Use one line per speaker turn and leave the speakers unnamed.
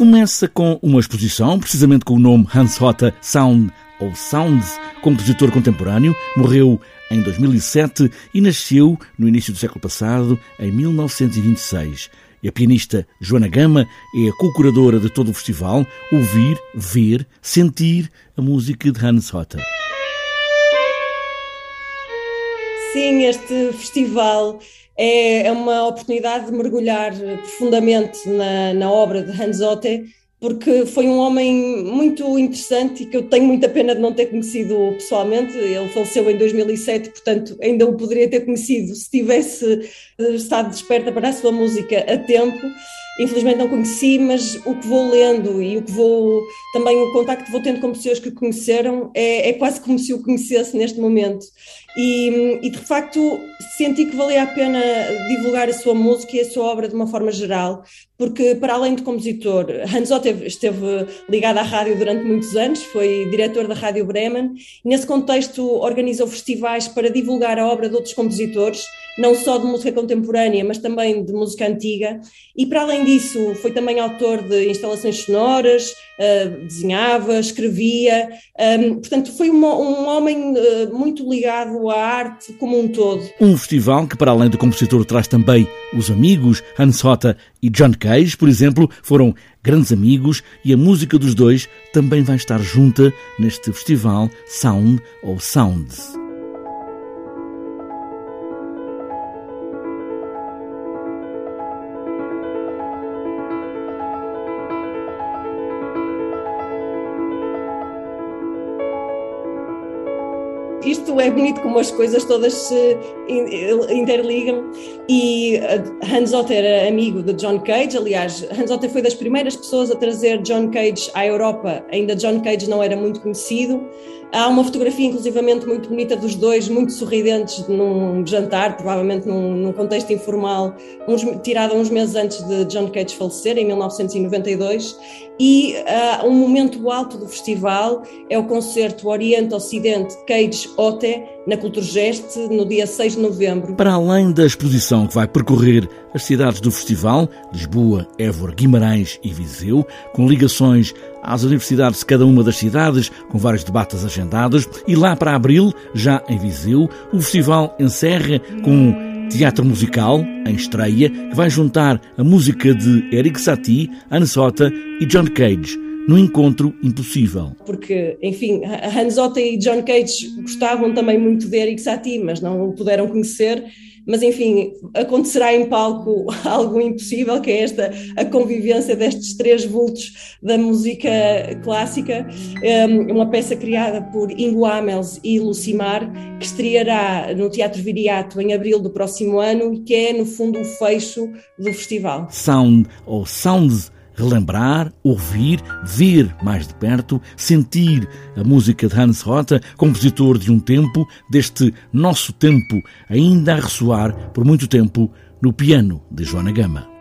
Começa com uma exposição, precisamente com o nome Hans Hotta Sound ou Sounds, compositor contemporâneo, morreu em 2007 e nasceu no início do século passado, em 1926. E a pianista Joana Gama é a co-curadora de todo o festival, ouvir, ver, sentir a música de Hans Hotta.
Sim, este festival é, é uma oportunidade de mergulhar profundamente na, na obra de Hans Otte, porque foi um homem muito interessante e que eu tenho muita pena de não ter conhecido pessoalmente. Ele faleceu em 2007, portanto, ainda o poderia ter conhecido se tivesse estado desperta para a sua música a tempo. Infelizmente não conheci, mas o que vou lendo e o que vou também o contacto que vou tendo com pessoas que o conheceram é, é quase como se o conhecesse neste momento. E, e, de facto senti que valia a pena divulgar a sua música e a sua obra de uma forma geral, porque para além de compositor, Hans Otto esteve ligado à rádio durante muitos anos, foi diretor da Rádio Bremen, e nesse contexto organizou festivais para divulgar a obra de outros compositores, não só de música contemporânea, mas também de música antiga, e para além disso foi também autor de instalações sonoras, uh, desenhava, escrevia, um, portanto foi uma, um homem uh, muito ligado à arte como um todo.
Um festival que para além do compositor traz também os amigos, Hans Hotta e John Cage, por exemplo, foram grandes amigos e a música dos dois também vai estar junta neste festival Sound ou Sounds.
Isto é bonito como as coisas todas se interligam. E eh, Hans Otter era amigo de John Cage, aliás, Hans Otter foi das primeiras pessoas a trazer John Cage à Europa, ainda John Cage não era muito conhecido. Há uma fotografia, inclusivamente, muito bonita dos dois, muito sorridentes, num jantar, provavelmente num, num contexto informal, uns, tirada uns meses antes de John Cage falecer, em 1992. E uh, um momento alto do festival é o concerto Oriente-Ocidente Cage-Ote, na Culturgest, no dia 6 de novembro.
Para além da exposição que vai percorrer as cidades do festival, Lisboa, Évora, Guimarães e Viseu, com ligações às universidades de cada uma das cidades, com vários debates agendados, e lá para abril, já em Viseu, o festival encerra com teatro musical, em estreia, que vai juntar a música de Eric Satie, Anne Sota e John Cage no encontro impossível.
Porque, enfim, Hans Otta e John Cage gostavam também muito de Eric Satie, mas não o puderam conhecer mas enfim, acontecerá em palco algo impossível, que é esta a convivência destes três vultos da música clássica, uma peça criada por Ingo Amels e Lucimar, que estreará no Teatro Viriato em abril do próximo ano e que é, no fundo, o fecho do festival.
Sound ou Sounds relembrar, ouvir, ver mais de perto, sentir a música de Hans Rota, compositor de um tempo, deste nosso tempo, ainda a ressoar por muito tempo no piano de Joana Gama.